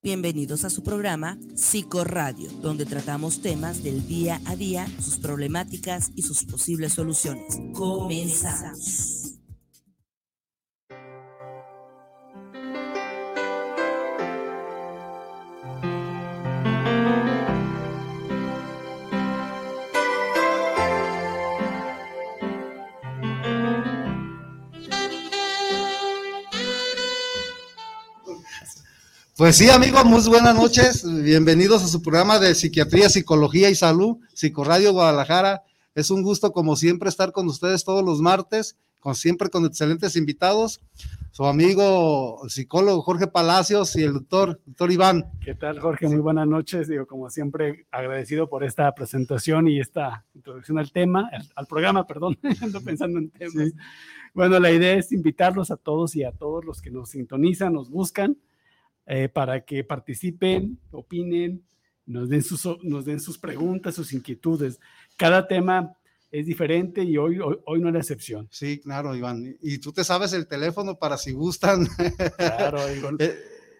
Bienvenidos a su programa Psicoradio, donde tratamos temas del día a día, sus problemáticas y sus posibles soluciones. Comenzamos. Pues sí, amigos, muy buenas noches. Bienvenidos a su programa de Psiquiatría, Psicología y Salud, Psicoradio Guadalajara. Es un gusto, como siempre, estar con ustedes todos los martes, con siempre con excelentes invitados. Su amigo el psicólogo Jorge Palacios y el doctor, doctor Iván. ¿Qué tal, Jorge? Muy buenas noches. Digo, como siempre, agradecido por esta presentación y esta introducción al tema, al, programa, perdón, ando pensando en temas. Bueno, la idea es invitarlos a todos y a todos los que nos sintonizan, nos buscan eh, para que participen, opinen, nos den, sus, nos den sus preguntas, sus inquietudes. Cada tema es diferente y hoy, hoy, no es la excepción. Sí, claro, Iván. Y tú te sabes el teléfono para si gustan. Claro, Iván. Eh,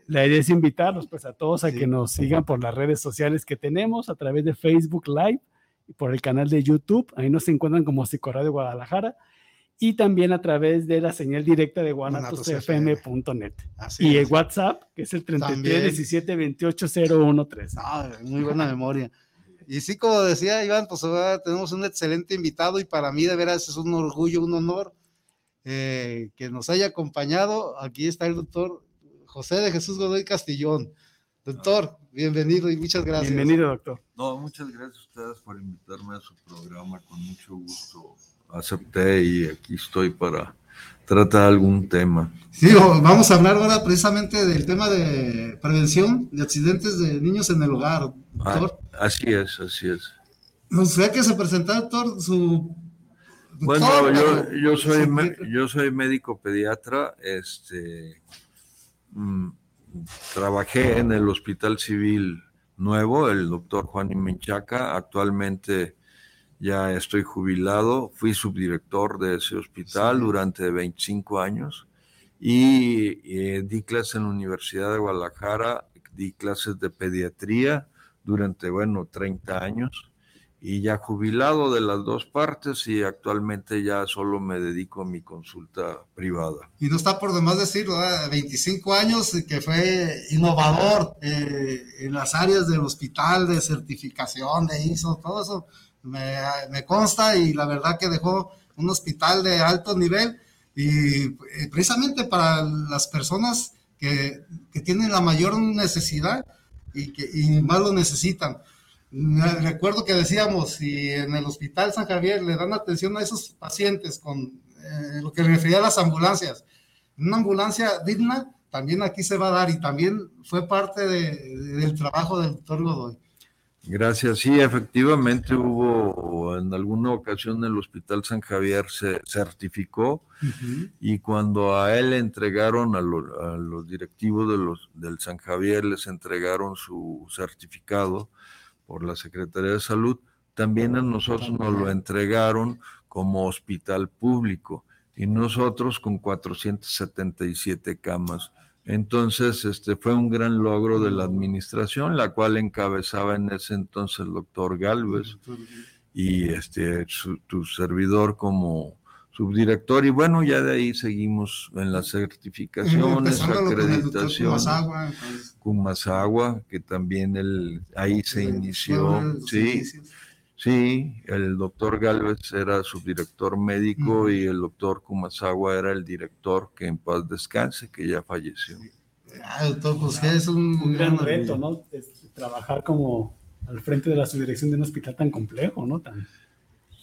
la idea es invitarlos pues a todos a que nos sigan por las redes sociales que tenemos a través de Facebook Live y por el canal de YouTube. Ahí nos encuentran como Psicoradio Guadalajara y también a través de la señal directa de guanatosfm.net. Y el WhatsApp, que es el 33 Ah, muy buena memoria. Y sí, como decía Iván, pues tenemos un excelente invitado y para mí de veras es un orgullo, un honor eh, que nos haya acompañado. Aquí está el doctor José de Jesús Godoy Castillón. Doctor, bienvenido y muchas gracias. Bienvenido, doctor. No, muchas gracias a ustedes por invitarme a su programa, con mucho gusto acepté y aquí estoy para tratar algún tema. Sí, vamos a hablar ahora precisamente del tema de prevención de accidentes de niños en el hogar, ah, doctor. así es, así es. Nos sé que se presentó, doctor, su... Bueno, yo, yo, soy, yo soy médico pediatra, este, mm, trabajé en el Hospital Civil Nuevo, el doctor Juan Menchaca, actualmente ya estoy jubilado, fui subdirector de ese hospital durante 25 años y eh, di clases en la Universidad de Guadalajara, di clases de pediatría durante, bueno, 30 años y ya jubilado de las dos partes y actualmente ya solo me dedico a mi consulta privada. Y no está por demás decir, 25 años que fue innovador eh, en las áreas del hospital, de certificación, de ISO, todo eso me, consta y la verdad que dejó un hospital de alto nivel y eh, precisamente para las personas que, tienen la mayor necesidad y que más lo necesitan. recuerdo que decíamos, si en el hospital San Javier le dan atención a esos pacientes con eh, lo que refería a las ambulancias, una ambulancia digna, también aquí se va a dar y también fue parte del trabajo del doctor Godoy. Gracias. Sí, efectivamente hubo en alguna ocasión el Hospital San Javier se certificó y cuando a él le entregaron a, los directivos de los, del San Javier, les entregaron su certificado por la Secretaría de Salud, también a nosotros nos lo entregaron como hospital público y nosotros con 477 camas entonces, este fue un gran logro de la administración, la cual encabezaba en ese entonces el doctor Galvez y este tu servidor como subdirector. Y bueno, ya de ahí seguimos en las certificaciones, acreditación, Kumasagua, que también él, ahí se inició, sí, Sí, el doctor Galvez era subdirector médico y el doctor Kumasawa era el director que en paz descanse, que ya falleció. Ah, doctor José pues, es un, gran reto, ¿no? trabajar como al frente de la subdirección de un hospital tan complejo, ¿no? Tan,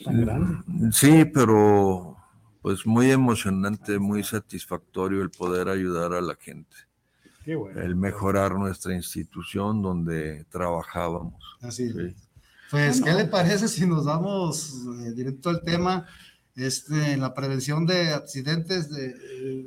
tan grande. Sí, pero pues muy emocionante, muy satisfactorio el poder ayudar a la gente. el mejorar nuestra institución donde trabajábamos. Así Pues, ¿qué le parece si nos vamos eh, directo al tema? Este, en la prevención de accidentes de,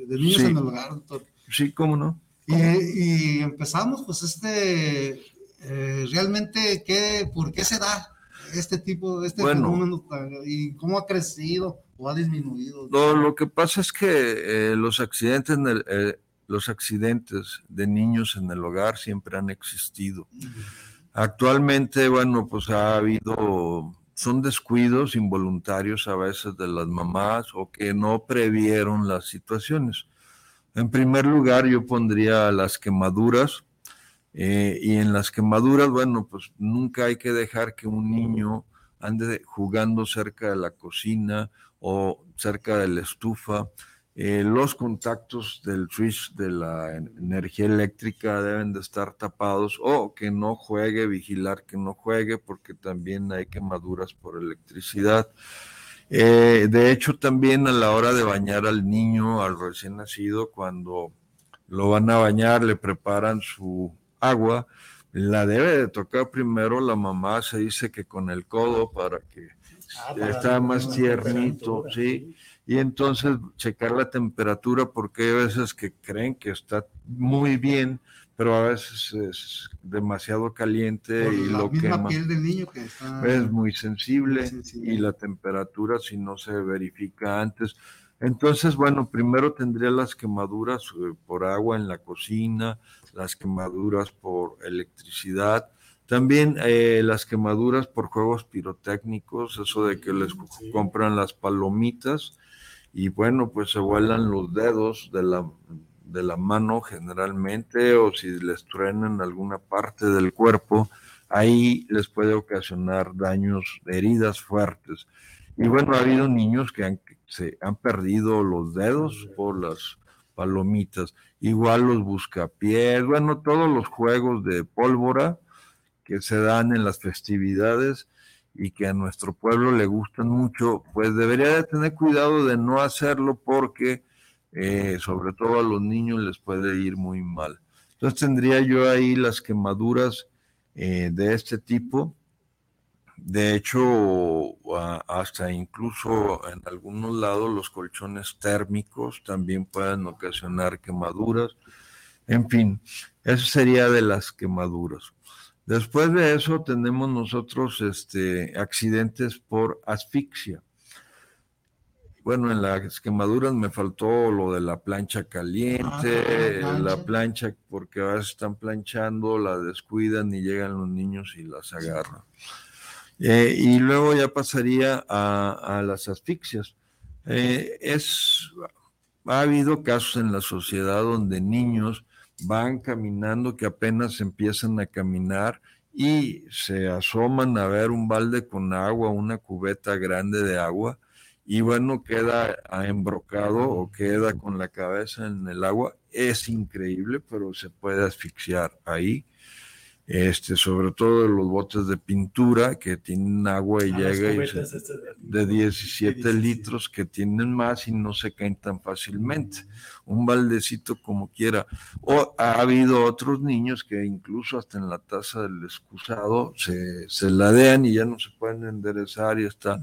niños en el hogar, doctor. Sí, cómo no. Y, empezamos, pues, este, eh, realmente, ¿qué, ¿por qué se da este tipo, este fenómeno y cómo ha crecido o ha disminuido? lo que pasa es que eh, los accidentes, eh, los accidentes de niños en el hogar siempre han existido. Actualmente, bueno, pues ha habido son descuidos involuntarios a veces de las mamás o que no previeron las situaciones. En primer lugar, yo pondría las quemaduras. Eh, y en las quemaduras, bueno, pues nunca hay que dejar que un niño ande jugando cerca de la cocina o cerca de la estufa eh, los contactos del switch de la energía eléctrica deben de estar tapados o que no juegue, vigilar que no juegue porque también hay quemaduras por electricidad. Eh, de hecho, también a la hora de bañar al niño, al recién nacido, cuando lo van a bañar, le preparan su agua, la debe de tocar primero la mamá, se dice que con el codo para que ah, está más tiernito, ¿sí? Y entonces checar la temperatura porque hay veces que creen que está muy bien, pero a veces es demasiado caliente y la lo misma piel del niño que está es muy sensible, y la temperatura si no se verifica antes. Entonces, bueno, primero tendría las quemaduras eh, por agua en la cocina, las quemaduras por electricidad, también eh, las quemaduras por juegos pirotécnicos, eso de que les compran las palomitas y bueno, pues se vuelan los dedos de la, de la mano generalmente o si les truenan alguna parte del cuerpo, ahí les puede ocasionar daños, heridas fuertes. Y bueno, ha habido niños que han, se han perdido los dedos por las palomitas, igual los buscapiés, bueno, todos los juegos de pólvora que se dan en las festividades y que a nuestro pueblo le gustan mucho, pues debería de tener cuidado de no hacerlo porque eh, sobre todo a los niños les puede ir muy mal. Entonces tendría yo ahí las quemaduras eh, de este tipo. De hecho, hasta incluso en algunos lados los colchones térmicos también pueden ocasionar quemaduras. En fin, eso sería de las quemaduras. Después de eso tenemos nosotros este, accidentes por asfixia. Bueno, en las quemaduras me faltó lo de la plancha caliente, ah, la, plancha. porque a veces están planchando, la descuidan y llegan los niños y las agarran. Eh, y luego ya pasaría a, las asfixias. Eh, es, ha habido casos en la sociedad donde niños van caminando que apenas empiezan a caminar y se asoman a ver un balde con agua, una cubeta grande de agua, y bueno, queda embrocado o queda con la cabeza en el agua. Es increíble, pero se puede asfixiar ahí este, sobre todo los botes de pintura que tienen agua y ah, llega y de 17 litros que tienen más y no se caen tan fácilmente. Un baldecito como quiera. O ha habido otros niños que incluso hasta en la taza del excusado se, se ladean y ya no se pueden enderezar y está.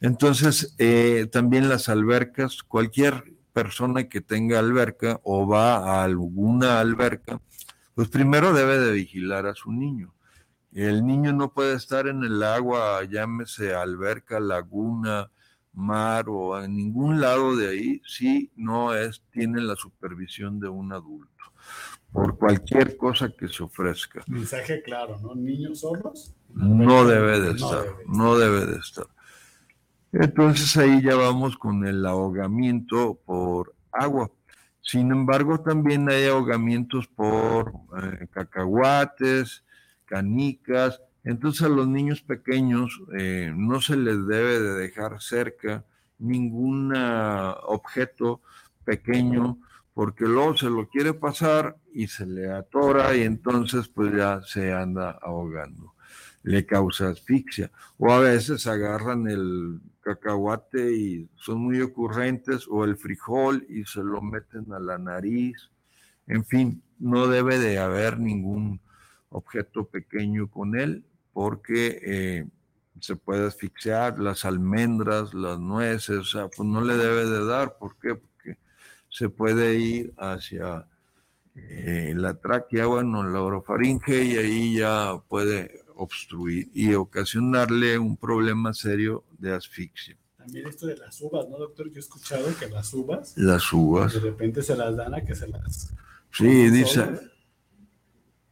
Entonces, eh, también las albercas, cualquier persona que tenga alberca o va a alguna alberca, pues primero debe de vigilar a su niño. El niño no puede estar en el agua, llámese alberca, laguna, mar o en ningún lado de ahí si no es, tiene la supervisión de un adulto por cualquier cosa que se ofrezca. Mensaje claro, ¿no? Niños solos. No debe de estar, no debe de estar. Entonces ahí ya vamos con el ahogamiento por agua. Sin embargo, también hay ahogamientos por eh, cacahuates, canicas. Entonces a los niños pequeños eh, no se les debe de dejar cerca ningún objeto pequeño porque luego se lo quiere pasar y se le atora y entonces pues ya se anda ahogando. Le causa asfixia. O a veces agarran el cacahuate y son muy ocurrentes, o el frijol y se lo meten a la nariz. En fin, no debe de haber ningún objeto pequeño con él porque eh, se puede asfixiar, las almendras, las nueces, o sea, pues no le debe de dar, ¿por qué? Porque se puede ir hacia eh, la tráquea, bueno, la orofaringe y ahí ya puede obstruir y ocasionarle un problema serio de asfixia. También esto de las uvas, ¿no, doctor? Yo he escuchado que las uvas. Las uvas. De repente se las dan a que se las. Sí, dice.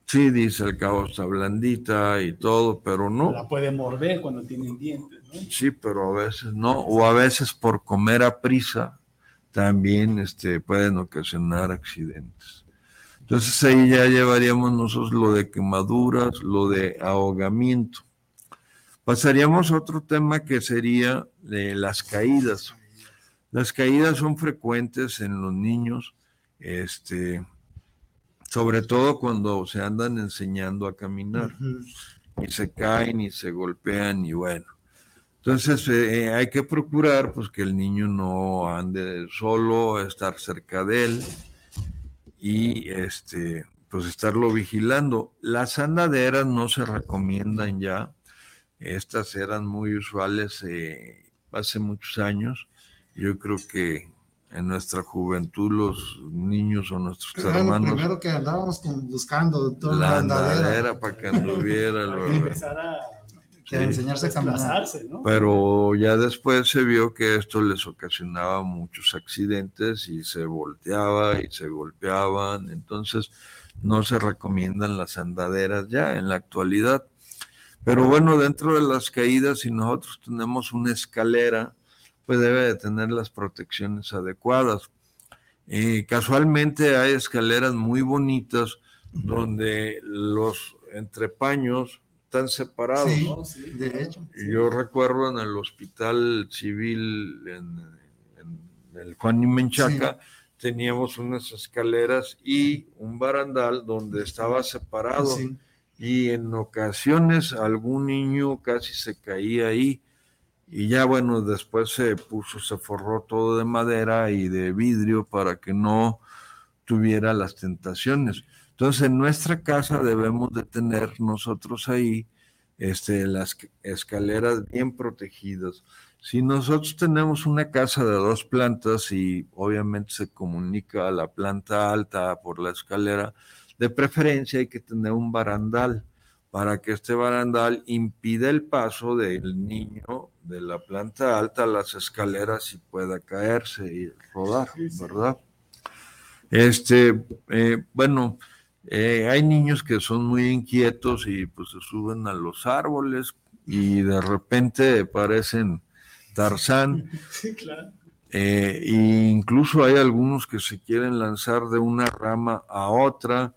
Sí, dice el cabo está blandita y todo, pero no. La puede morder cuando tienen dientes, ¿no? Sí, pero a veces no, o a veces por comer a prisa también este, pueden ocasionar accidentes. Entonces ahí ya llevaríamos nosotros lo de quemaduras, lo de ahogamiento. Pasaríamos a otro tema que sería de las caídas. Las caídas son frecuentes en los niños, este, sobre todo cuando se andan enseñando a caminar. Y se caen y se golpean y bueno. Entonces eh, hay que procurar pues que el niño no ande solo, estar cerca de él y este pues estarlo vigilando. Las andaderas no se recomiendan ya. Estas eran muy usuales eh, hace muchos años. Yo creo que en nuestra juventud los niños o nuestros Era lo hermanos primero que andábamos buscando, toda la la andadera. andadera para que anduviera. Lo- que enseñarse a caminar. Pero ya después se vio que esto les ocasionaba muchos accidentes y se volteaba y se golpeaban. Entonces no se recomiendan las andaderas ya en la actualidad. Pero bueno, dentro de las caídas, si nosotros tenemos una escalera, pues debe de tener las protecciones adecuadas. Eh, casualmente hay escaleras muy bonitas donde los entrepaños están separados. Sí, ¿no? de hecho. Yo recuerdo en el hospital civil en, en el Juan y Menchaca, teníamos unas escaleras y un barandal donde estaba separado Sí. y en ocasiones algún niño casi se caía ahí y ya bueno, después se puso, se forró todo de madera y de vidrio para que no tuviera las tentaciones. Entonces en nuestra casa debemos de tener nosotros ahí este, las escaleras bien protegidas. Si nosotros tenemos una casa de dos plantas y obviamente se comunica a la planta alta por la escalera, de preferencia hay que tener un barandal para que este barandal impida el paso del niño de la planta alta a las escaleras y pueda caerse y rodar, ¿verdad? Este, eh, bueno, eh, hay niños que son muy inquietos y pues se suben a los árboles y de repente parecen Tarzán. Sí, claro. Eh, e incluso hay algunos que se quieren lanzar de una rama a otra,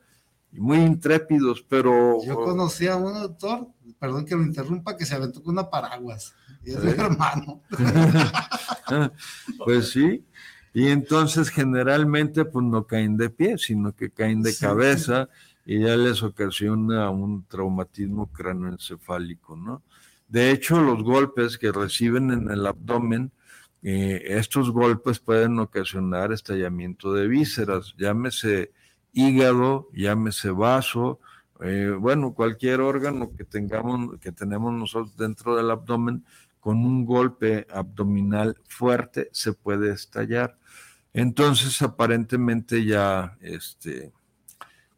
y muy intrépidos, pero Yo conocí a un doctor, perdón que lo interrumpa, que se aventó con una paraguas. Y es mi hermano. pues sí. Y entonces generalmente pues no caen de pie, sino que caen de Sí. cabeza y ya les ocasiona un traumatismo cráneoencefálico, ¿no? De hecho, los golpes que reciben en el abdomen, eh, estos golpes pueden ocasionar estallamiento de vísceras, llámese hígado, llámese vaso, eh, bueno, cualquier órgano que tengamos, que tenemos nosotros dentro del abdomen, con un golpe abdominal fuerte se puede estallar. Entonces, aparentemente ya, este,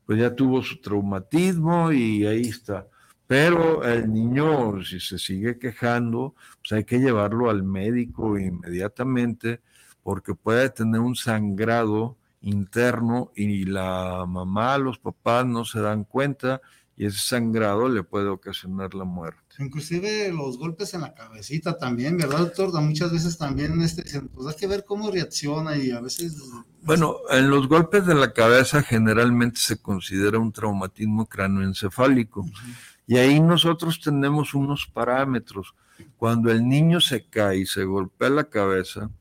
pues ya tuvo su traumatismo y ahí está. Pero el niño, si se sigue quejando, pues hay que llevarlo al médico inmediatamente porque puede tener un sangrado interno y la mamá, los papás no se dan cuenta y ese sangrado le puede ocasionar la muerte. Inclusive los golpes en la cabecita también, ¿verdad, doctor? Muchas veces también este, pues hay que ver cómo reacciona y a veces... Bueno, en los golpes de la cabeza generalmente se considera un traumatismo cráneoencefálico y ahí nosotros tenemos unos parámetros. Cuando el niño se cae y se golpea la cabeza,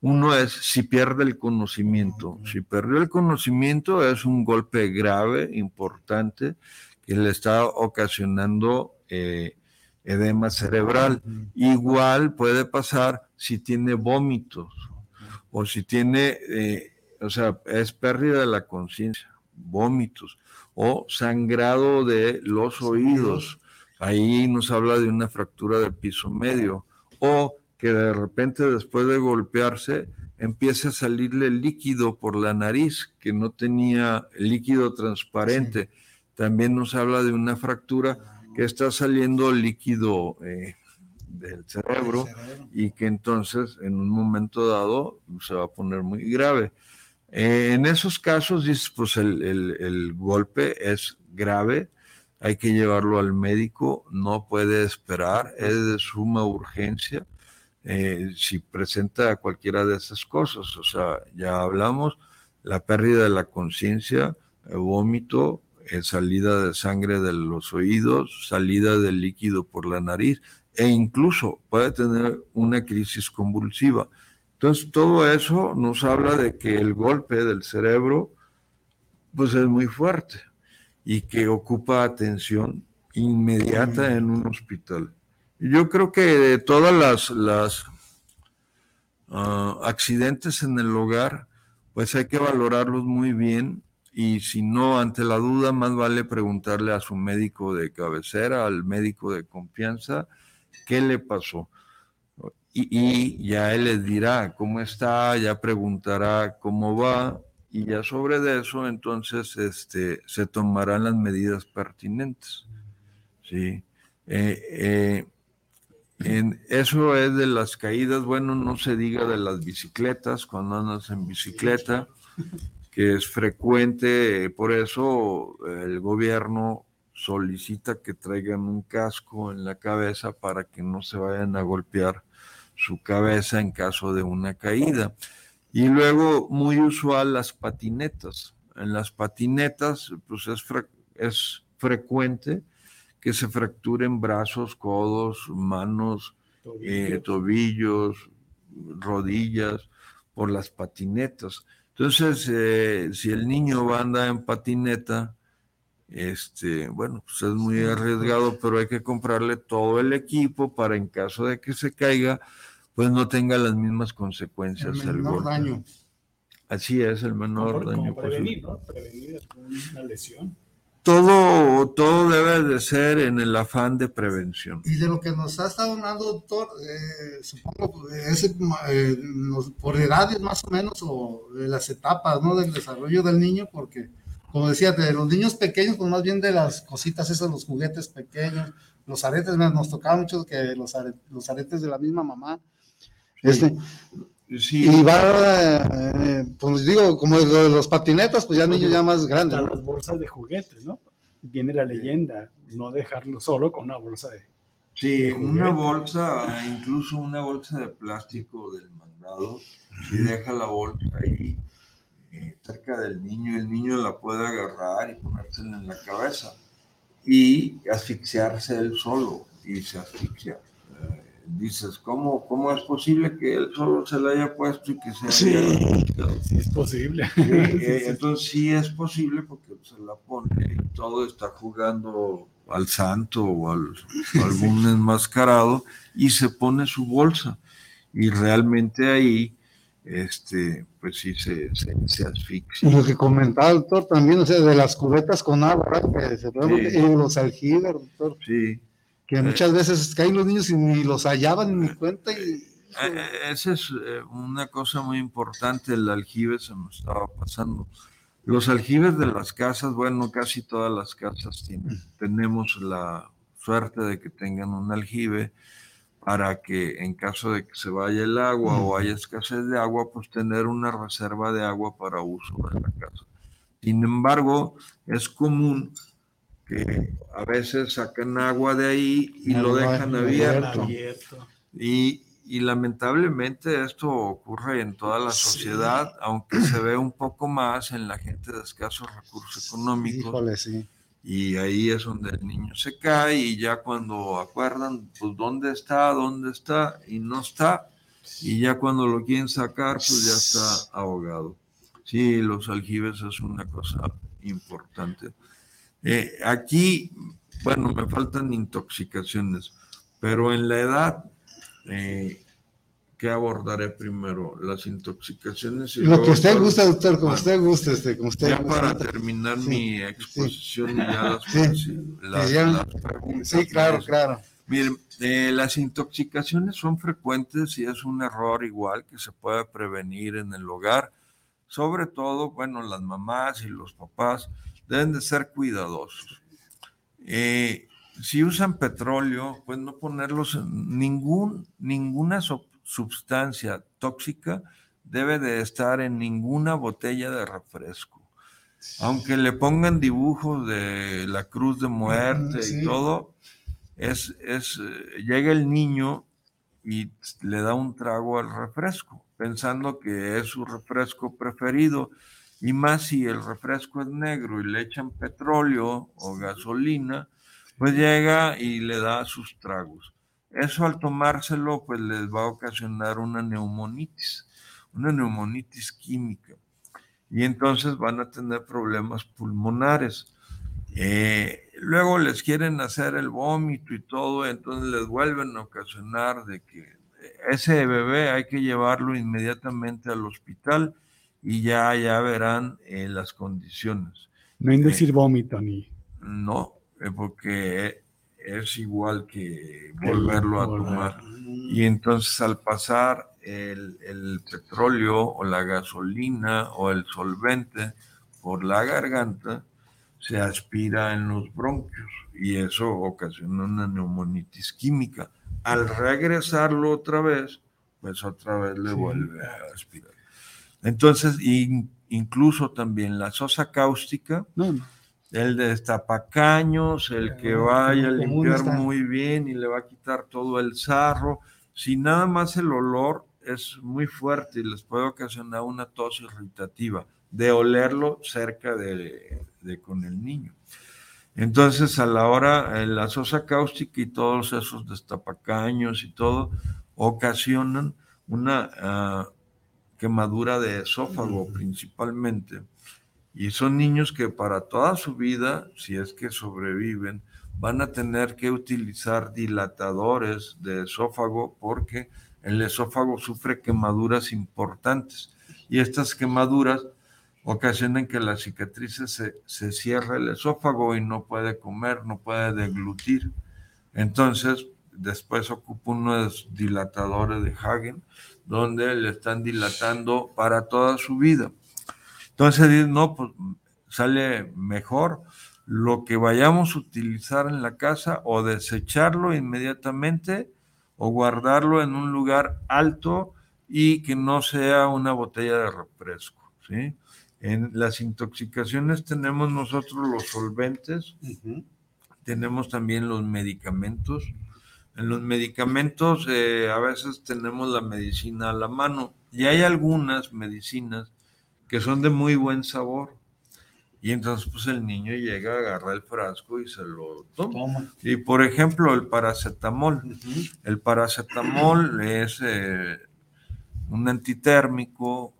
uno es si pierde el conocimiento. Si perdió el conocimiento es un golpe grave, importante, que le está ocasionando eh, edema cerebral. Igual puede pasar si tiene vómitos o si tiene, eh, o sea, es pérdida de la conciencia. vómitos o sangrado de los oídos. Ahí nos habla de una fractura de piso medio o que de repente después de golpearse empiece a salirle líquido por la nariz, que no tenía líquido transparente. También nos habla de una fractura que está saliendo líquido eh, del cerebro y que entonces en un momento dado se va a poner muy grave. Eh, en esos casos, pues el, golpe es grave, hay que llevarlo al médico, no puede esperar, es de suma urgencia. Eh, si presenta cualquiera de esas cosas, o sea, ya hablamos, la pérdida de la conciencia, vómito, eh, salida de sangre de los oídos, salida de líquido por la nariz e incluso puede tener una crisis convulsiva. Entonces, todo eso nos habla de que el golpe del cerebro pues es muy fuerte y que ocupa atención inmediata en un hospital. Yo creo que de todas las, las ah, accidentes en el hogar, pues hay que valorarlos muy bien y si no, ante la duda, más vale preguntarle a su médico de cabecera, al médico de confianza, qué le pasó. Y, ya él les dirá cómo está, ya preguntará cómo va, y ya sobre eso, entonces este, se tomarán las medidas pertinentes. ¿sí? Eh, eh, en, eso es de las caídas, bueno, no se diga de las bicicletas, cuando andas en bicicleta, que es frecuente, por eso el gobierno solicita que traigan un casco en la cabeza para que no se vayan a golpear su cabeza en caso de una caída. Y luego, muy usual, las patinetas. En las patinetas, pues es, es frecuente que se fracturen brazos, codos, manos, eh, tobillos, rodillas por las patinetas. Entonces, eh, si el niño va a andar en patineta, este, bueno, pues es muy arriesgado, pero hay que comprarle todo el equipo para en caso de que se caiga, pues no tenga las mismas consecuencias. El menor daño. Así es, el menor daño. prevenir, ¿no? Prevenir una lesión todo, todo debe de ser en el afán de prevención. Y de lo que nos ha estado hablando, doctor, eh, supongo eh, por edades más o menos, o de las etapas ¿no? del desarrollo del niño, porque, como decía, de los niños pequeños, pues más bien de las cositas esas, los juguetes pequeños, los aretes, nos tocaba mucho que los, los aretes de la misma mamá. Este, y va, eh, pues digo, como de los patinetas, pues ya niños ya más grandes. Las bolsas de juguetes, ¿no? Viene la leyenda, no dejarlo solo con una bolsa de. Sí, una bolsa, incluso una bolsa de plástico del mandado, si deja la bolsa ahí eh, cerca del niño, el niño la puede agarrar y ponérsela en la cabeza y asfixiarse él solo y se asfixia dices, ¿cómo, ¿cómo es posible que él solo se la haya puesto y que se sí, sí es posible. Eh, entonces sí es posible porque se la pone y todo está jugando al santo o al, algún enmascarado y se pone su bolsa. Y realmente ahí este, pues sí se, se, asfixia. Y lo que comentaba el doctor también, o sea, de las cubetas con agua, que se y los aljibes, doctor. Sí que eh, muchas veces caen los niños y ni los hallaban ni cuenta. Y... Eh, esa es eh, una cosa muy importante, el aljibe se me estaba pasando. Los aljibes de las casas, bueno, casi todas las casas tienen, tenemos la suerte de que tengan un aljibe para que en caso de que se vaya el agua o haya escasez de agua, pues tener una reserva de agua para uso de la casa. Sin embargo, es común que a veces sacan agua de ahí y lo dejan abierto. Y, lamentablemente esto ocurre en toda la sociedad, aunque se ve un poco más en la gente de escasos recursos económicos. Y ahí es donde el niño se cae y ya cuando acuerdan, pues dónde está, dónde está y no está. Y ya cuando lo quieren sacar, pues ya está ahogado. Sí, los aljibes es una cosa importante. Eh, aquí, bueno, me faltan intoxicaciones, pero en la edad eh, ¿qué abordaré primero? Las intoxicaciones y Lo que usted gusta, doctor, como Bueno, usted guste, este, como usted Ya para terminar Sí, mi exposición y ya las, Sí. las- ya- las preguntas. Sí, claro, pues, claro. Miren, eh, las intoxicaciones son frecuentes y es un error igual que se puede prevenir en el hogar. Sobre todo, bueno, las mamás y los papás deben de ser cuidadosos. Eh, si usan petróleo, pues no ponerlos en ningún, ninguna sustancia tóxica debe de estar en ninguna botella de refresco. Aunque le pongan dibujos de la cruz de muerte sí. y todo, es, es, eh, llega el niño y le da un trago al refresco, pensando que es su refresco preferido. Y más si el refresco es negro y le echan petróleo o gasolina, pues llega y le da sus tragos. Eso al tomárselo, pues les va a ocasionar una neumonitis, una neumonitis química. Y entonces van a tener problemas pulmonares. Eh, luego les quieren hacer el vómito y todo, entonces les vuelven a ocasionar de que ese bebé hay que llevarlo inmediatamente al hospital y ya, ya verán eh, las condiciones. No en decir vómito ni. No, eh, porque es igual que volverlo a volver. tomar. Y entonces al pasar el, el petróleo o la gasolina o el solvente por la garganta, se aspira en los bronquios y eso ocasiona una neumonitis química. Al regresarlo otra vez, pues otra vez le Sí. vuelve a aspirar. Entonces, in- incluso también la sosa cáustica, No, no. el destapacaños, el que vaya a limpiar muy bien y le va a quitar todo el sarro. Si nada más el olor es muy fuerte y les puede ocasionar una tos irritativa de olerlo cerca de, de con el niño. Entonces, a la hora, eh, la sosa cáustica y todos esos destapacaños y todo ocasionan una ah, quemadura de esófago principalmente. Y son niños que para toda su vida, si es que sobreviven, van a tener que utilizar dilatadores de esófago porque el esófago sufre quemaduras importantes. Y estas quemaduras ocasionan que las cicatrices se, se cierre el esófago y no puede comer, no puede deglutir. Entonces, después ocupa unos dilatadores de Hagen, donde le están dilatando para toda su vida. Entonces, no, pues sale mejor lo que vayamos a utilizar en la casa o desecharlo inmediatamente o guardarlo en un lugar alto y que no sea una botella de refresco, ¿sí? En las intoxicaciones tenemos nosotros los solventes, tenemos también los medicamentos. En los medicamentos eh, a veces tenemos la medicina a la mano y hay algunas medicinas que son de muy buen sabor. Y entonces pues el niño llega, agarra el frasco y se lo toma. Toma. Y por ejemplo el paracetamol. El paracetamol es eh, un antitérmico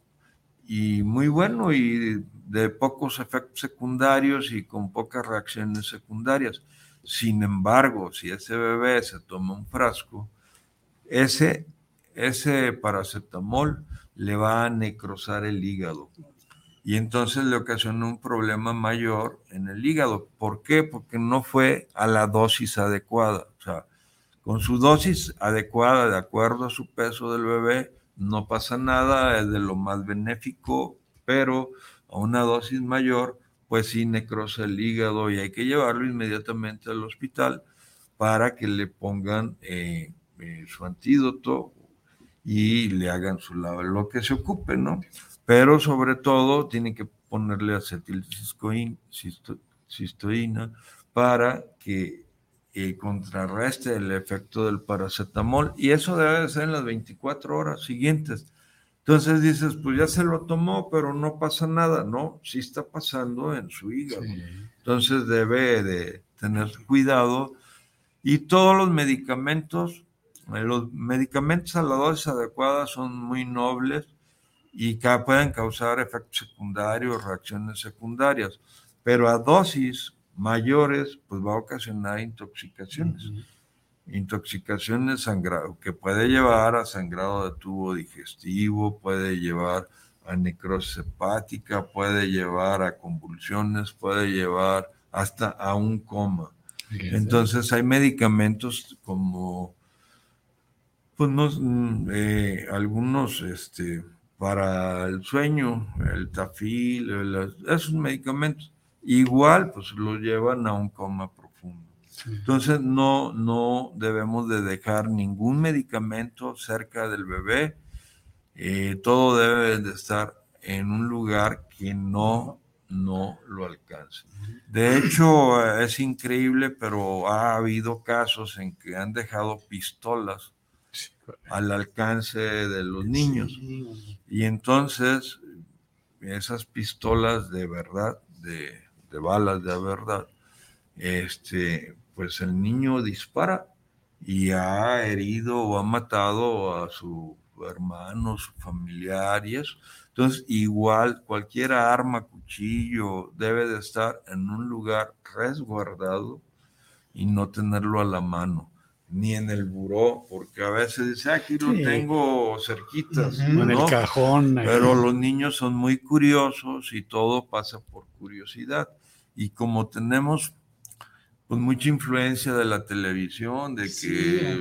y muy bueno y de pocos efectos secundarios y con pocas reacciones secundarias. Sin embargo, si ese bebé se toma un frasco, ese, ese paracetamol le va a necrosar el hígado y entonces le ocasiona un problema mayor en el hígado. ¿Por qué? Porque no fue a la dosis adecuada. O sea, con su dosis adecuada, de acuerdo a su peso del bebé, no pasa nada, es de lo más benéfico, pero a una dosis mayor, pues sí necrosa el hígado y hay que llevarlo inmediatamente al hospital para que le pongan eh, eh, su antídoto y le hagan su lado, lo que se ocupe, ¿no? Pero sobre todo tienen que ponerle acetilcistoína para que eh, contrarreste el efecto del paracetamol y eso debe de ser en las 24 horas siguientes. Entonces dices, pues ya se lo tomó, pero no pasa nada. No, sí está pasando en su hígado. Entonces debe de tener cuidado y todos los medicamentos, eh, los medicamentos a la dosis adecuada son muy nobles y que pueden causar efectos secundarios, reacciones secundarias, pero a dosis mayores, pues va a ocasionar intoxicaciones. Intoxicaciones sangrado, que puede llevar a sangrado de tubo digestivo, puede llevar a necrosis hepática, puede llevar a convulsiones, puede llevar hasta a un coma. Entonces hay medicamentos como, pues no, eh, algunos, este, para el sueño, el tafil, esos medicamentos, igual pues los llevan a un coma. Entonces no, no debemos de dejar ningún medicamento cerca del bebé, eh, todo debe de estar en un lugar que no, no lo alcance. De hecho, es increíble, pero ha habido casos en que han dejado pistolas al alcance de los niños. Y entonces, esas pistolas de verdad, de, balas de verdad, este, pues el niño dispara y ha herido o ha matado a su hermano, su familiar y eso. Entonces, igual, cualquier arma, cuchillo, debe de estar en un lugar resguardado y no tenerlo a la mano ni en el buró, porque a veces dice, ah, aquí lo tengo cerquitas. En el cajón. Pero los niños son muy curiosos y todo pasa por curiosidad. Y como tenemos pues mucha influencia de la televisión, de que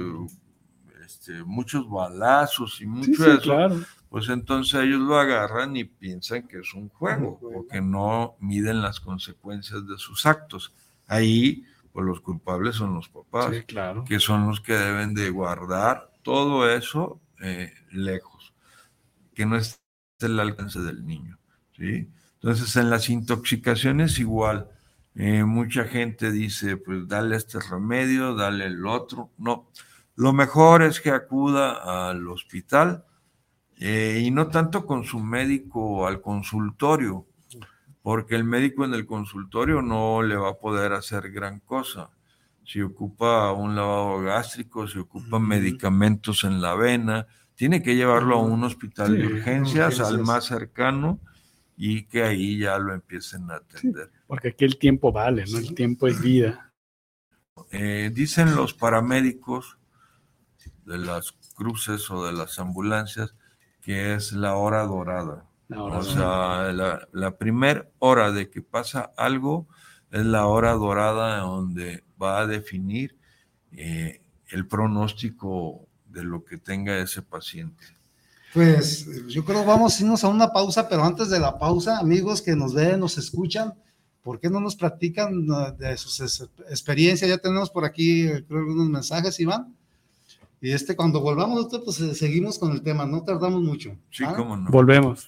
este, muchos balazos y mucho eso, pues entonces ellos lo agarran y piensan que es un juego, porque no miden las consecuencias de sus actos. Ahí pues los culpables son los papás, claro. que son los que deben de guardar todo eso eh, lejos, que no esté el alcance del niño. ¿sí? Entonces, en las intoxicaciones igual, eh, mucha gente dice, pues dale este remedio, dale el otro. No, lo mejor es que acuda al hospital eh, y no tanto con su médico al consultorio, porque el médico en el consultorio no le va a poder hacer gran cosa. Si ocupa un lavado gástrico, si ocupa medicamentos en la vena, tiene que llevarlo a un hospital de urgencias, al más cercano y que ahí ya lo empiecen a atender. Porque aquí el tiempo vale, ¿no? El tiempo es vida. Eh, dicen los paramédicos de las cruces o de las ambulancias que es la hora dorada o sea, la, la primera hora de que pasa algo es la hora dorada donde va a definir eh, el pronóstico de lo que tenga ese paciente. Pues yo creo vamos a irnos a una pausa, pero antes de la pausa, amigos que nos ven, nos escuchan, ¿por qué no nos platican uh, de sus experiencias? Ya tenemos por aquí, creo, algunos mensajes, Iván. Y este, cuando volvamos, pues eh, seguimos con el tema, no tardamos mucho. Sí, ¿ah? cómo no. Volvemos.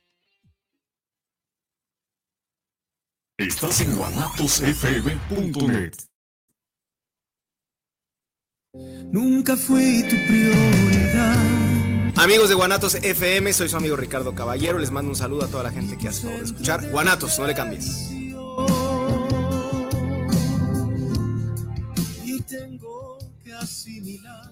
Estás en guanatosfm.net. Nunca fui tu prioridad Amigos de Guanatos FM, soy su amigo Ricardo Caballero. Les mando un saludo a toda la gente que ha estado de escuchar. Guanatos, no le cambies. Y tengo que asimilar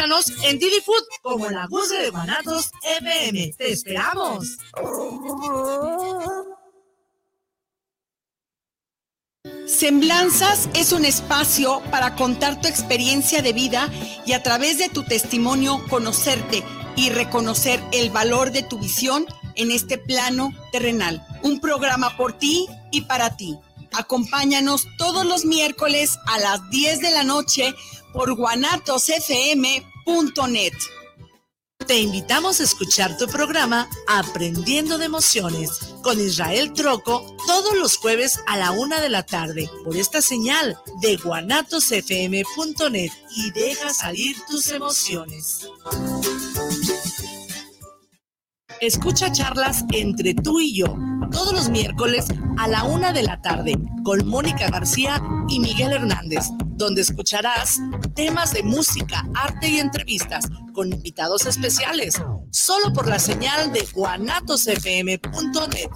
en Didi Food como la Guzgue de Guanatos FM. ¡Te esperamos! Semblanzas es un espacio para contar tu experiencia de vida y a través de tu testimonio conocerte y reconocer el valor de tu visión en este plano terrenal. Un programa por ti y para ti. Acompáñanos todos los miércoles a las 10 de la noche por Te invitamos a escuchar tu programa Aprendiendo de Emociones con Israel Troco todos los jueves a la una de la tarde por esta señal de guanatosfm.net y deja salir tus emociones. Escucha charlas entre tú y yo todos los miércoles a la una de la tarde con Mónica García y Miguel Hernández, donde escucharás temas de música, arte y entrevistas con invitados especiales, solo por la señal de guanatosfm.net.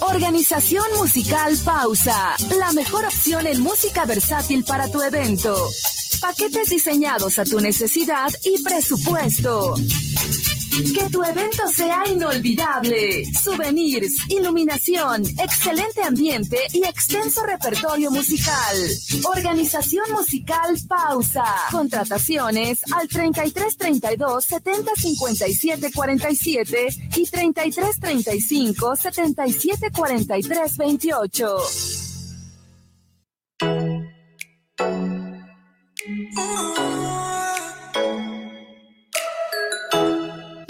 Organización Musical Pausa, la mejor opción en música versátil para tu evento. Paquetes diseñados a tu necesidad y presupuesto. Que tu evento sea inolvidable. Souvenirs, iluminación, excelente ambiente y extenso repertorio musical. Organización musical Pausa. Contrataciones al 33 32 70 57 47 y 33 35 77 43 28.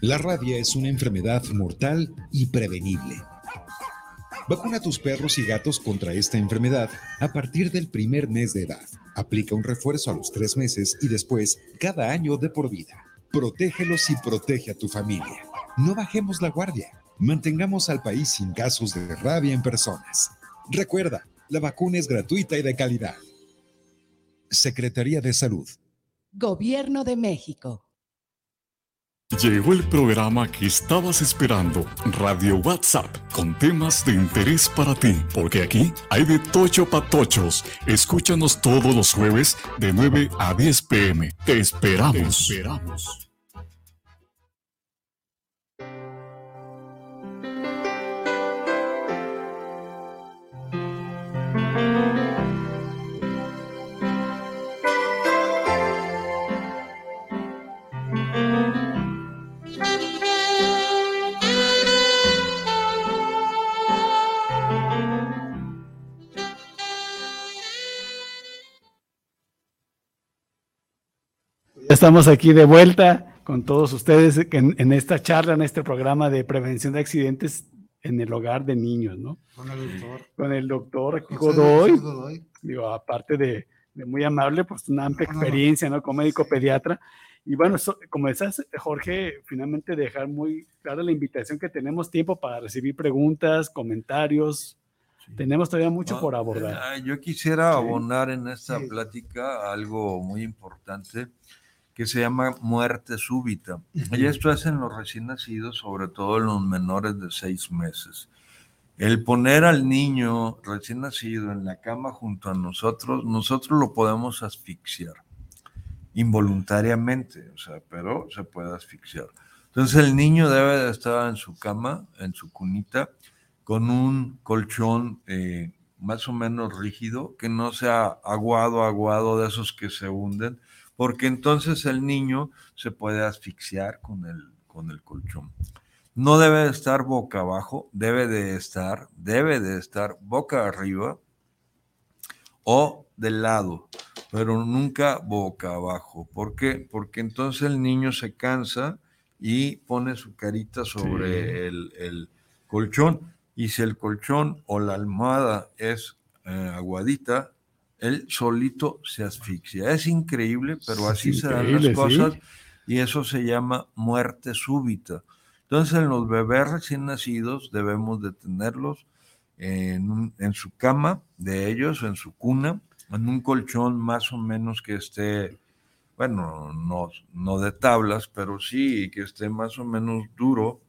La rabia es una enfermedad mortal y prevenible. Vacuna a tus perros y gatos contra esta enfermedad a partir del primer mes de edad. Aplica un refuerzo a los tres meses y después cada año de por vida. Protégelos y protege a tu familia. No bajemos la guardia. Mantengamos al país sin casos de rabia en personas. Recuerda, la vacuna es gratuita y de calidad. Secretaría de Salud. Gobierno de México. Llegó el programa que estabas esperando, Radio WhatsApp, con temas de interés para ti, porque aquí hay de tocho patochos. Escúchanos todos los jueves de 9 a 10 pm. Te esperamos. Te esperamos. Estamos aquí de vuelta con todos ustedes en, en, esta charla, en este programa de prevención de accidentes en el hogar de niños, ¿no? Con el doctor. Con el doctor Godoy. Godoy. Digo, aparte de, de muy amable, pues una amplia experiencia, ¿no? Como médico pediatra. Y bueno, so- como decías, Jorge, finalmente dejar muy clara la invitación que tenemos tiempo para recibir preguntas, comentarios. Tenemos todavía mucho No, por abordar. ah, Yo quisiera Sí. abonar en esta Sí. plática algo muy importante que se llama muerte súbita. Y esto es en los recién nacidos, sobre todo en los menores de seis meses. El poner al niño recién nacido en la cama junto a nosotros, nosotros lo podemos asfixiar involuntariamente, o sea, pero se puede asfixiar. Entonces el niño debe de estar en su cama, en su cunita, con un colchón eh, más o menos rígido, que no sea aguado, aguado de esos que se hunden, porque entonces el niño se puede asfixiar con el, con el colchón. No debe de estar boca abajo, debe de estar, debe de estar boca arriba o de lado, pero nunca boca abajo. ¿Por qué? Porque entonces el niño se cansa y pone su carita sobre Sí. el, el colchón. Y si el colchón o la almohada es eh, aguadita, él solito se asfixia. Es increíble, pero así se dan las cosas sí. y eso se llama muerte súbita. Entonces, en los bebés recién nacidos debemos de tenerlos en, un- en su cama de ellos, en su cuna, en un colchón más o menos que esté, bueno, no, no de tablas, pero sí que esté más o menos duro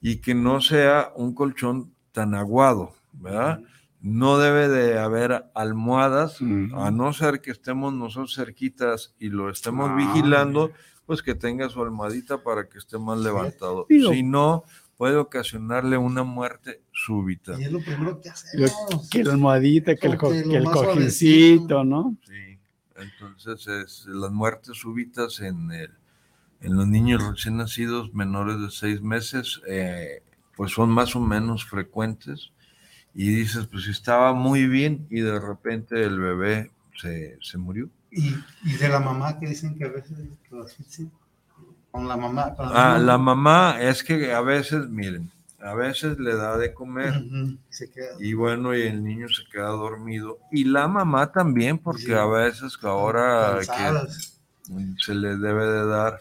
y que no sea un colchón tan aguado, ¿verdad? No debe de haber almohadas, a no ser que estemos nosotros cerquitas y lo estemos Ah, vigilando, pues que tenga su almohadita para que esté más levantado. Si no, puede ocasionarle una muerte súbita. Y es lo primero que hacemos. que la almohadita, que el, co- que el cojincito, ¿no? Sí, entonces es, las muertes súbitas en, el- en los niños recién nacidos menores de seis meses, eh, pues son más o menos frecuentes. Y dices, pues estaba muy bien y de repente el bebé se, se murió. Y, y de la mamá que dicen que a veces lo asfixian. Con la mamá. con Ah, la mamá es que a veces, miren, a veces le da de comer Ujú, se queda. y bueno, y el niño se queda dormido. Y la mamá también, porque Sí. a veces ahora que se le debe de dar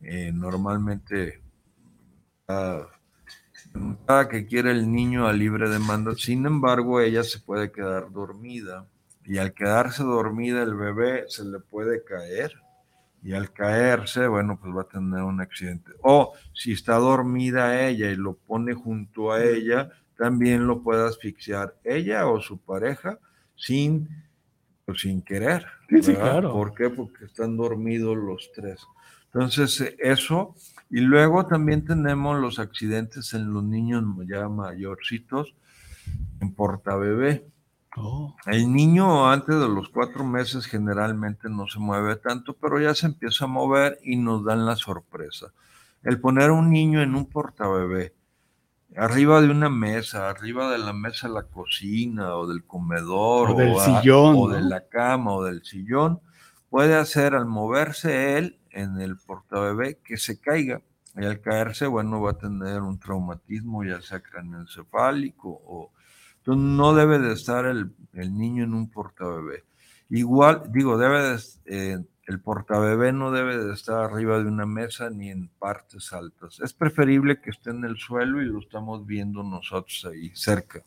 eh, normalmente ah, que quiere el niño a libre demanda. Sin embargo, ella se puede quedar dormida y al quedarse dormida el bebé se le puede caer y al caerse, bueno, pues va a tener un accidente. O si está dormida ella y lo pone junto a ella, también lo puede asfixiar ella o su pareja sin, pues, sin querer. Sí, sí, claro. ¿Por qué? Porque están dormidos los tres. Entonces, eso. Y luego también tenemos los accidentes en los niños ya mayorcitos en portabebé. Oh, El niño antes de los cuatro meses generalmente no se mueve tanto, pero ya se empieza a mover y nos dan la sorpresa. El poner a un niño en un portabebé, arriba de una mesa, arriba de la mesa de la cocina o del comedor O del sillón, o ¿no? de la cama o del sillón, puede hacer al moverse él en el portabebé que se caiga. Y al caerse, bueno, va a tener un traumatismo, ya sea craneoencefálico o... Entonces no debe de estar el, el niño en un portabebé. Igual, digo, debe de, eh, el portabebé no debe de estar arriba de una mesa ni en partes altas. Es preferible que esté en el suelo y lo estamos viendo nosotros ahí cerca.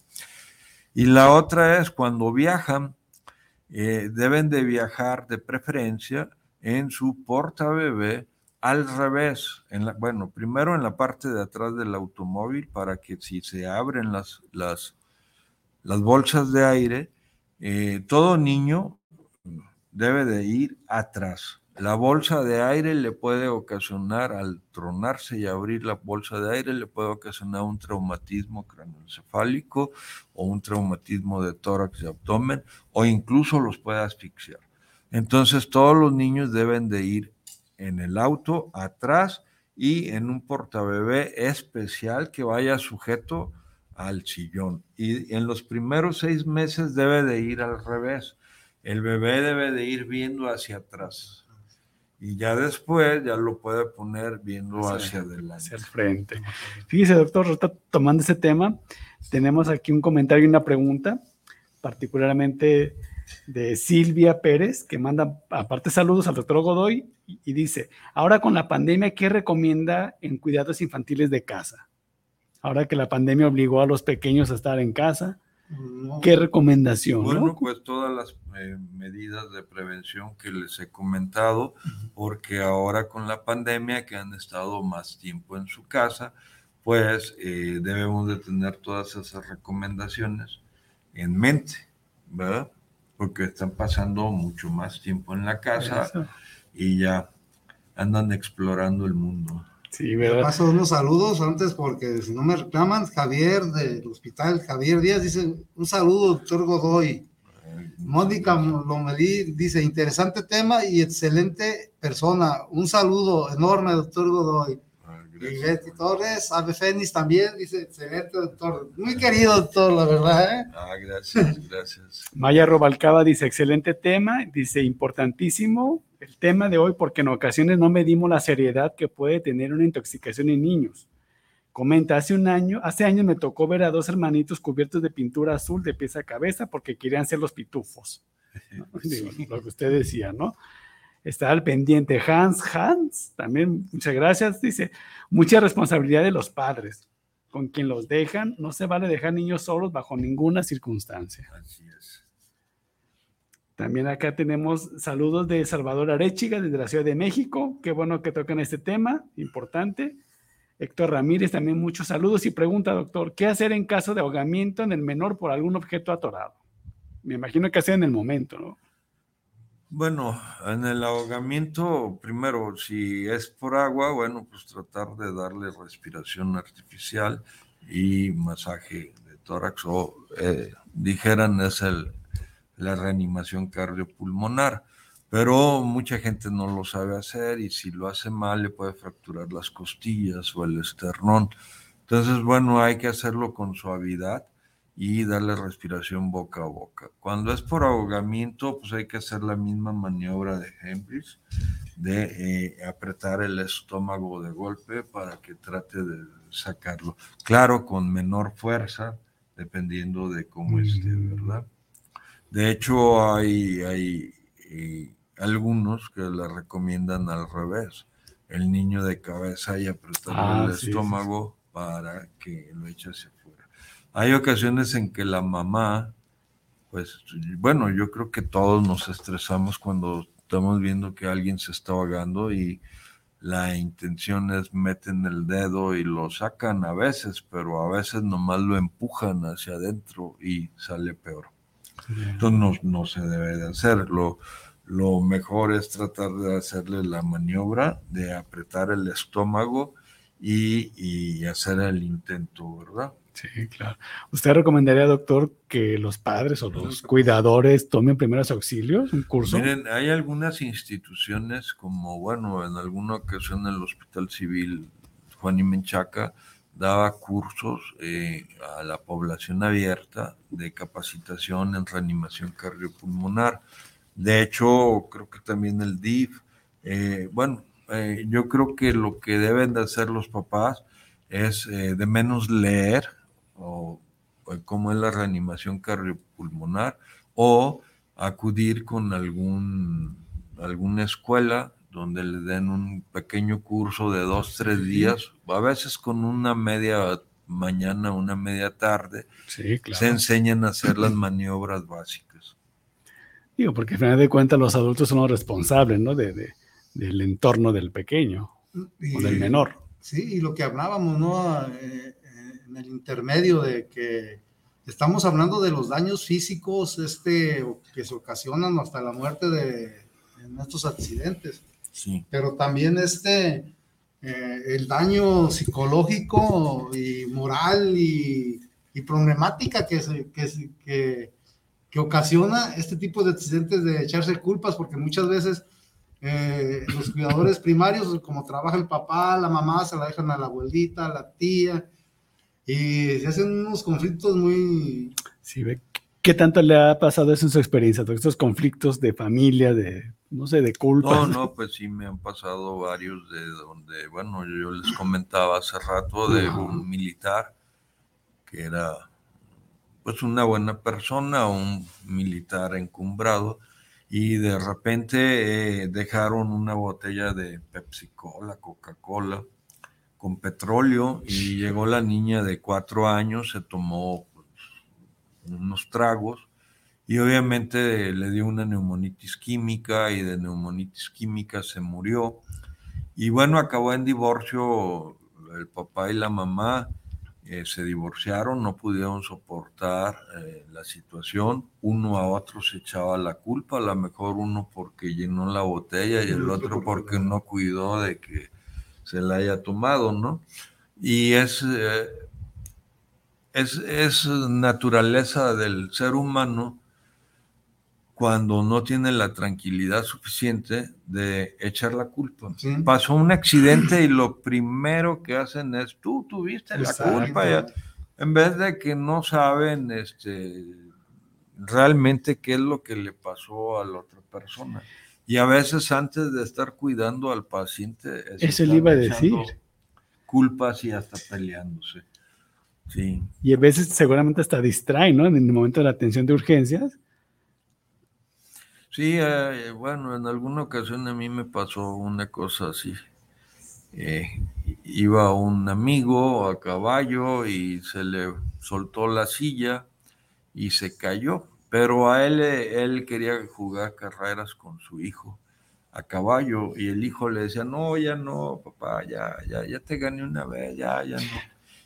Y la otra es cuando viajan, eh, deben de viajar de preferencia en su portabebé al revés. En la, bueno, primero en la parte de atrás del automóvil para que si se abren las, las, las bolsas de aire, eh, todo niño debe de ir atrás. La bolsa de aire le puede ocasionar, al tronarse y abrir la bolsa de aire, le puede ocasionar un traumatismo craneoencefálico o un traumatismo de tórax y abdomen, o incluso los puede asfixiar. Entonces, todos los niños deben de ir en el auto atrás y en un portabebé especial que vaya sujeto al sillón. Y en los primeros seis meses debe de ir al revés. El bebé debe de ir viendo hacia atrás. Y ya después ya lo puede poner viendo hacia adelante. hacia el frente. Fíjese, doctor, ahorita tomando ese tema, tenemos aquí un comentario y una pregunta, particularmente de Silvia Pérez, que manda aparte saludos al doctor Godoy y, y dice, ahora con la pandemia, ¿qué recomienda en cuidados infantiles de casa? Ahora que la pandemia obligó a los pequeños a estar en casa, No. ¿qué recomendación? Bueno, no? pues todas las eh, medidas de prevención que les he comentado, porque ahora con la pandemia que han estado más tiempo en su casa, pues eh, debemos de tener todas esas recomendaciones en mente, ¿verdad? Porque están pasando mucho más tiempo en la casa Eso. y ya andan explorando el mundo. Sí, Me ¿verdad? paso unos saludos antes porque si no me reclaman, Javier del hospital, Javier Díaz dice, un saludo, doctor Godoy. Mónica Lomelí dice, interesante tema y excelente persona. Un saludo enorme, doctor Godoy. Y Betty Torres, Ave Fénix también dice, excelente doctor. Muy querido doctor, la verdad, ¿eh? Ah, gracias, gracias. Maya Robalcaba dice, excelente tema, dice, importantísimo el tema de hoy porque en ocasiones no medimos la seriedad que puede tener una intoxicación en niños. Comenta, hace un año, hace años me tocó ver a dos hermanitos cubiertos de pintura azul de pies a cabeza porque querían ser los pitufos. ¿no? Digo, lo que usted decía, ¿no? Está al pendiente Hans Hans, también muchas gracias. Dice, mucha responsabilidad de los padres. Con quien los dejan, no se vale dejar niños solos bajo ninguna circunstancia. Así es. También acá tenemos saludos de Salvador Arechiga desde la Ciudad de México. Qué bueno que tocan este tema, importante. Héctor Ramírez, también muchos saludos y pregunta, doctor, ¿qué hacer en caso de ahogamiento en el menor por algún objeto atorado? Me imagino que hacer en el momento, ¿no? Bueno, en el ahogamiento, primero, si es por agua, bueno, pues tratar de darle respiración artificial y masaje de tórax o, eh, dijeran, es el, la reanimación cardiopulmonar. Pero mucha gente no lo sabe hacer y si lo hace mal le puede fracturar las costillas o el esternón. Entonces, bueno, hay que hacerlo con suavidad y darle respiración boca a boca. Cuando es por ahogamiento, pues hay que hacer la misma maniobra de Hembris, de eh, apretar el estómago de golpe para que trate de sacarlo. Claro, con menor fuerza, dependiendo de cómo esté, ¿verdad? De hecho, hay, hay eh, algunos que le recomiendan al revés, el niño de cabeza y apretar Ah, el sí, sí, estómago para que lo eche hacia. Hay ocasiones en que la mamá, pues bueno, yo creo que todos nos estresamos cuando estamos viendo que alguien se está ahogando y la intención es meten el dedo y lo sacan a veces, pero a veces nomás lo empujan hacia adentro y sale peor. Entonces no, no se debe de hacer. Lo, lo mejor es tratar de hacerle la maniobra de apretar el estómago y, y hacer el intento, ¿verdad? Sí, claro. ¿Usted recomendaría, doctor, que los padres o los cuidadores tomen primeros auxilios, un curso? Miren, hay algunas instituciones como, bueno, en alguna ocasión el Hospital Civil Juan y Menchaca daba cursos eh, a la población abierta de capacitación en reanimación cardiopulmonar. De hecho, creo que también el DIF. eh, bueno, eh, yo creo que lo que deben de hacer los papás es eh, de menos leer o, o cómo es la reanimación cardiopulmonar o acudir con algún, alguna escuela donde le den un pequeño curso de dos, tres días, a veces con una media mañana, una media tarde, Sí, claro. se enseñan a hacer las maniobras básicas. Digo, porque al final de cuentas los adultos son los responsables, ¿no? De, de- del entorno del pequeño o del menor. Sí, y lo que hablábamos, ¿no? Eh, en el intermedio de que estamos hablando de los daños físicos este, que se ocasionan hasta la muerte de, en estos accidentes. Sí. Pero también este, eh, el daño psicológico y moral y, y problemática que, se- que, que, que ocasiona este tipo de accidentes de echarse culpas, porque muchas veces eh, los cuidadores primarios, como trabaja el papá, la mamá, se la dejan a la abuelita, a la tía, y se hacen unos conflictos muy... Sí, ve. ¿Qué tanto le ha pasado eso en su experiencia? doctor? Estos conflictos de familia, de, no sé, de culpa. No, no, pues sí me han pasado varios de donde, bueno, yo les comentaba hace rato de un militar que era pues una buena persona, un militar encumbrado, y de repente eh, dejaron una botella de Pepsi Cola, Coca-Cola, con petróleo, y llegó la niña de cuatro años, se tomó pues, unos tragos, y obviamente le dio una neumonitis química y de neumonitis química se murió. Y bueno, acabó en divorcio el papá y la mamá. eh, se divorciaron, no pudieron soportar eh, la situación. Uno a otro se echaba la culpa, a lo mejor uno porque llenó la botella y el otro porque no cuidó de que se la haya tomado, ¿no? Y es, eh, es, es naturaleza del ser humano cuando no tiene la tranquilidad suficiente de echar la culpa. Pasó un accidente y lo primero que hacen es, tú tuviste la culpa, ya", en vez de que no saben este, realmente qué es lo que le pasó a la otra persona. Y a veces antes de estar cuidando al paciente, Eso le iba a decir. Culpas y hasta peleándose. Sí. Y a veces seguramente hasta distrae, ¿no? En el momento de la atención de urgencias. Sí, eh, bueno, en alguna ocasión a mí me pasó una cosa así. Eh, iba un amigo a caballo y se le soltó la silla y se cayó, pero a él, él quería jugar carreras con su hijo a caballo y el hijo le decía, no, ya no, papá, ya, ya, ya te gané una vez, ya, ya no.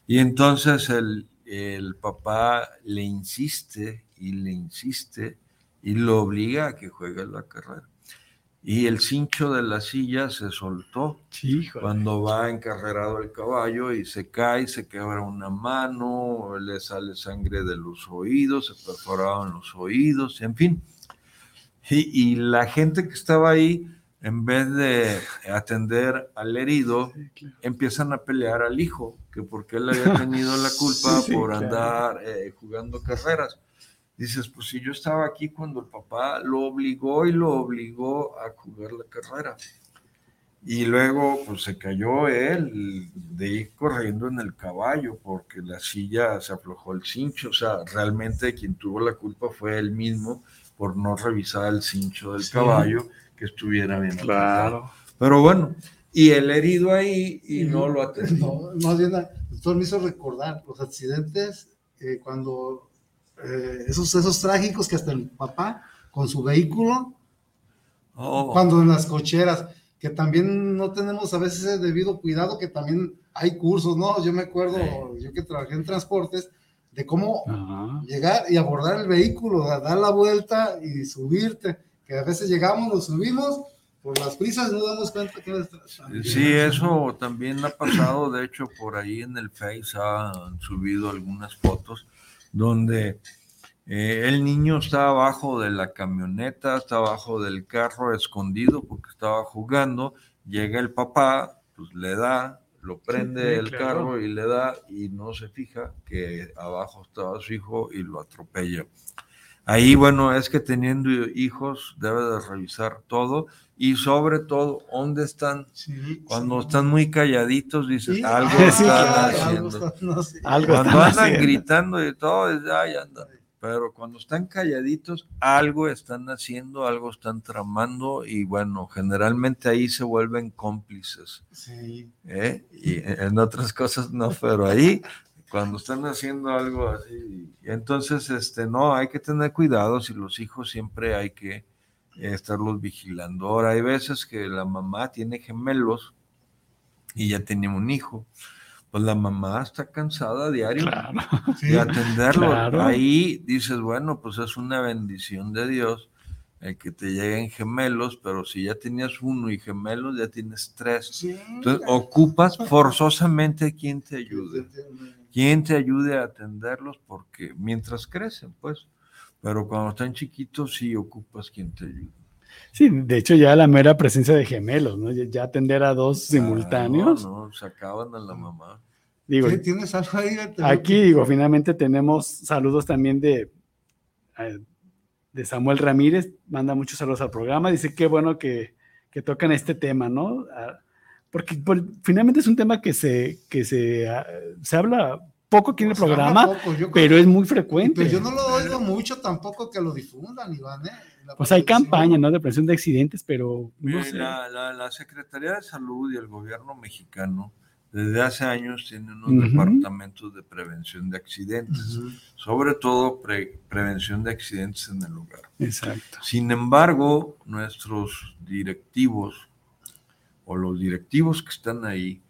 Y entonces el, el papá le insiste y le insiste y lo obliga a que juegue la carrera. Y el cincho de la silla se soltó cuando va encarrerado el caballo y se cae, se quebra una mano, le sale sangre de los oídos, se perforaban los oídos, en fin. Y, y la gente que estaba ahí, en vez de atender al herido, empiezan a pelear al hijo, que porque él había tenido la culpa por andar eh, jugando carreras. Dices, pues si yo estaba aquí cuando el papá lo obligó y lo obligó a jugar la carrera. Y luego, pues se cayó él de ir corriendo en el caballo porque la silla se aflojó el cincho. O sea, realmente quien tuvo la culpa fue él mismo por no revisar el cincho del caballo que estuviera bien. Claro. Pero bueno, y el herido ahí y no lo atendió. No, más bien, doctor me hizo recordar los accidentes eh, cuando eh, esos, esos trágicos que hasta el papá con su vehículo, Oh. cuando en las cocheras, que también no tenemos a veces el debido cuidado, que también hay cursos, ¿no? Yo me acuerdo, yo que trabajé en transportes, de cómo llegar y abordar el vehículo, da- dar la vuelta y subirte, que a veces llegamos, nos subimos, por las prisas no damos cuenta que Sí, eso también ha pasado. De hecho, por ahí en el Face han subido algunas fotos donde eh, el niño está abajo de la camioneta, está abajo del carro escondido porque estaba jugando. Llega el papá, pues le da, lo prende sí, el claro. carro y le da y no se fija que abajo estaba su hijo y lo atropella. Ahí, bueno, es que teniendo hijos debe de revisar todo y sobre todo, ¿dónde están? Cuando están muy calladitos, dices, Sí, algo están claro, haciendo. algo. Algo Cuando están andan haciendo. gritando y todo, es, "Ay, anda". Pero cuando están calladitos, algo están haciendo, algo están tramando y bueno, generalmente ahí se vuelven cómplices. Sí. ¿eh? Y en otras cosas no, pero ahí cuando están haciendo algo así, entonces este no, hay que tener cuidado si los hijos siempre hay que estarlos vigilando. Ahora hay veces que la mamá tiene gemelos y ya tiene un hijo. Pues la mamá está cansada a diario de atenderlo. claro. Ahí dices, bueno, pues es una bendición de Dios el que te lleguen gemelos, pero si ya tenías uno y gemelos, ya tienes tres. Entonces, ocupas forzosamente quien te ayude. Quien te ayude a atenderlos, porque mientras crecen, pues. Pero cuando están chiquitos, sí ocupas quien te ayude. Sí, de hecho ya la mera presencia de gemelos, ¿no? Ya, atender a dos simultáneos. Ah, No, no, se acaban a la mamá. Digo, Sí, ¿Tienes algo ahí? Aquí, digo, finalmente tenemos saludos también de, eh, de Samuel Ramírez, manda muchos saludos al programa, dice qué bueno que, que tocan este tema, ¿no? Porque por- finalmente es un tema que se, que se, ah, se habla poco aquí en el Se programa, poco, yo creo- pero es muy frecuente. Pero yo no lo oigo mucho tampoco que lo difundan, Iván, ¿eh? Pues hay campañas, ¿no? De prevención de accidentes, pero no Eh, sé. La, la- la Secretaría de Salud y el gobierno mexicano desde hace años tienen unos departamentos de prevención de accidentes, sobre todo pre- prevención de accidentes en el hogar. Exacto. Sin embargo, nuestros directivos o los directivos que están ahí,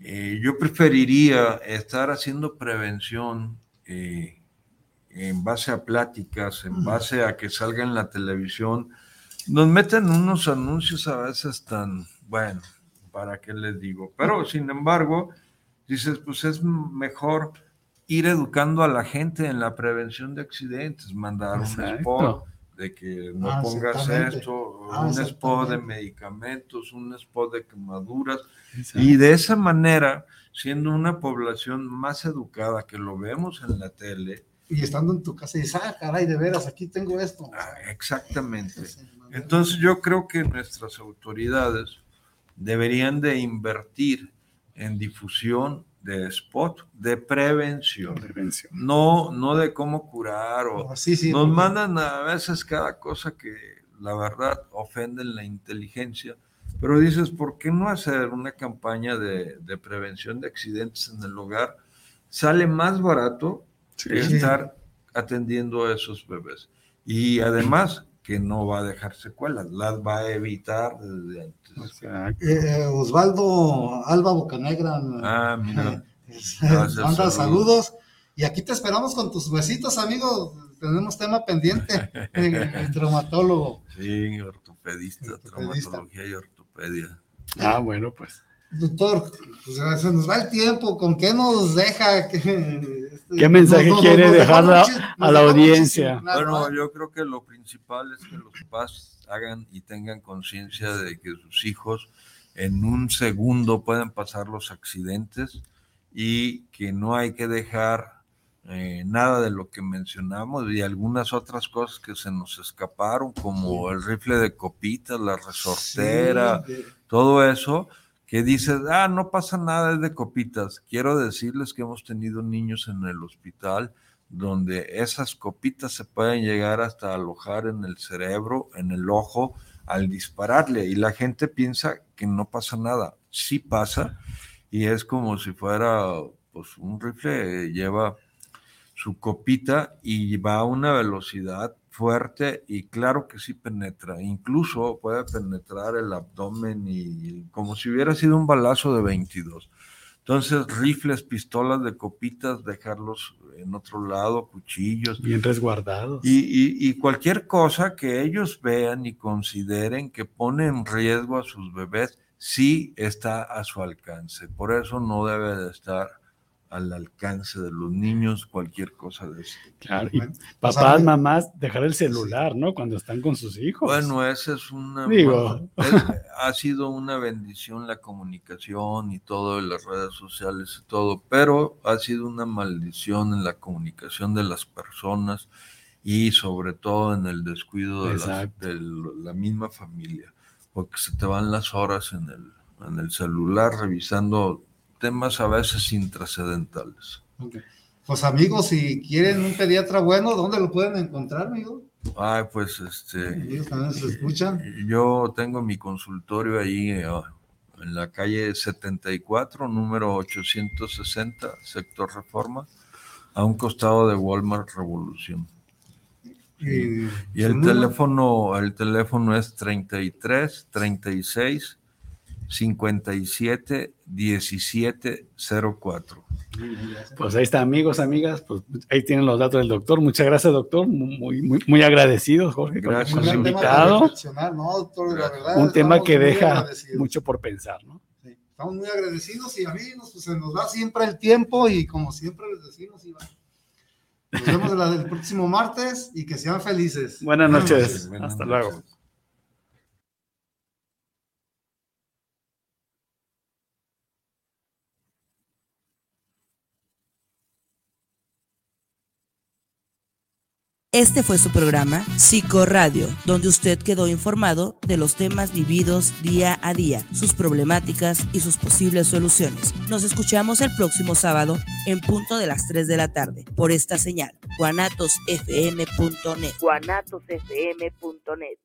eh, yo preferiría estar haciendo prevención eh, en base a pláticas, en base a que salga en la televisión. Nos meten unos anuncios a veces tan, bueno, ¿para qué les digo? Pero sin embargo, dices, pues es mejor ir educando a la gente en la prevención de accidentes, mandar un spot de que no Ah, pongas esto, Ah, un spot de medicamentos, un spot de quemaduras, y de esa manera, siendo una población más educada, que lo vemos en la tele, Y estando en tu casa y dices, ah, caray, de veras, aquí tengo esto. Ah, exactamente. Entonces yo creo que nuestras autoridades deberían de invertir en difusión de spot de prevención, Prevención. no, no de cómo curar o Ah, sí, sí, nos porque- mandan a veces cada cosa que la verdad, ofenden la inteligencia. Pero dices, ¿por qué no hacer una campaña de, de prevención de accidentes en el hogar? Sale más barato que estar atendiendo a esos bebés. Y además que no va a dejar secuelas, las va a evitar desde antes. Eh, Osvaldo Alba Bocanegra. Ah, mira. Gracias, manda saludos. Y aquí te esperamos con tus besitos, amigo. Tenemos tema pendiente. el traumatólogo. Sí, ortopedista, traumatología y ortopedia. Ah, bueno, pues. Doctor, pues se nos va el tiempo. ¿Con qué nos deja? ¿Qué mensaje quiere dejar a la audiencia? Bueno, yo creo que lo principal es que los papás hagan y tengan conciencia de que sus hijos en un segundo pueden pasar los accidentes y que no hay que dejar eh, nada de lo que mencionamos y algunas otras cosas que se nos escaparon, como el rifle de copitas, la resortera, todo eso, que dices, ah, no pasa nada, es de copitas. Quiero decirles que hemos tenido niños en el hospital donde esas copitas se pueden llegar hasta alojar en el cerebro, en el ojo, al dispararle. Y la gente piensa que no pasa nada. Sí pasa. Y es como si fuera, pues un rifle lleva su copita y va a una velocidad fuerte y claro que sí penetra, incluso puede penetrar el abdomen y como si hubiera sido un balazo de 22. Entonces, rifles, pistolas de copitas, dejarlos en otro lado, cuchillos. Bien resguardados. Y, y, cualquier cosa que ellos vean y consideren que pone en riesgo a sus bebés, sí está a su alcance. Por eso no debe de estar al alcance de los niños cualquier cosa de eso. Claro, y papás, mamás, dejar el celular, ¿no? Cuando están con sus hijos. Bueno, esa es una... Digo. ha sido una bendición la comunicación y todo, en las redes sociales y todo, pero ha sido una maldición en la comunicación de las personas y sobre todo en el descuido de, de la misma familia, porque se te van las horas en el, en el celular revisando temas a veces intrascendentales. Pues amigos, si quieren un pediatra bueno, ¿dónde lo pueden encontrar, amigo? Ay, pues este. Ellos también se escuchan. Yo tengo mi consultorio ahí eh, en la calle 74, número 860, sector Reforma, a un costado de Walmart Revolución. Y, y el teléfono, el teléfono es 33 36 57 17 04. Pues ahí está, amigos, amigas, pues ahí tienen los datos del doctor. Muchas gracias, doctor. Muy, muy, muy agradecidos, Jorge, gracias, por invitado. Un tema que deja mucho por pensar, ¿no? estamos muy agradecidos y amigos, pues se nos va siempre el tiempo y como siempre les decimos, Iván. Nos vemos el próximo martes y que sean felices. Buenas noches. Hasta luego. Este fue su programa Psicoradio, donde usted quedó informado de los temas vividos día a día, sus problemáticas y sus posibles soluciones. Nos escuchamos el próximo sábado en punto de las 3 de la tarde por esta señal, guanatosfm.net. guanatosfm.net.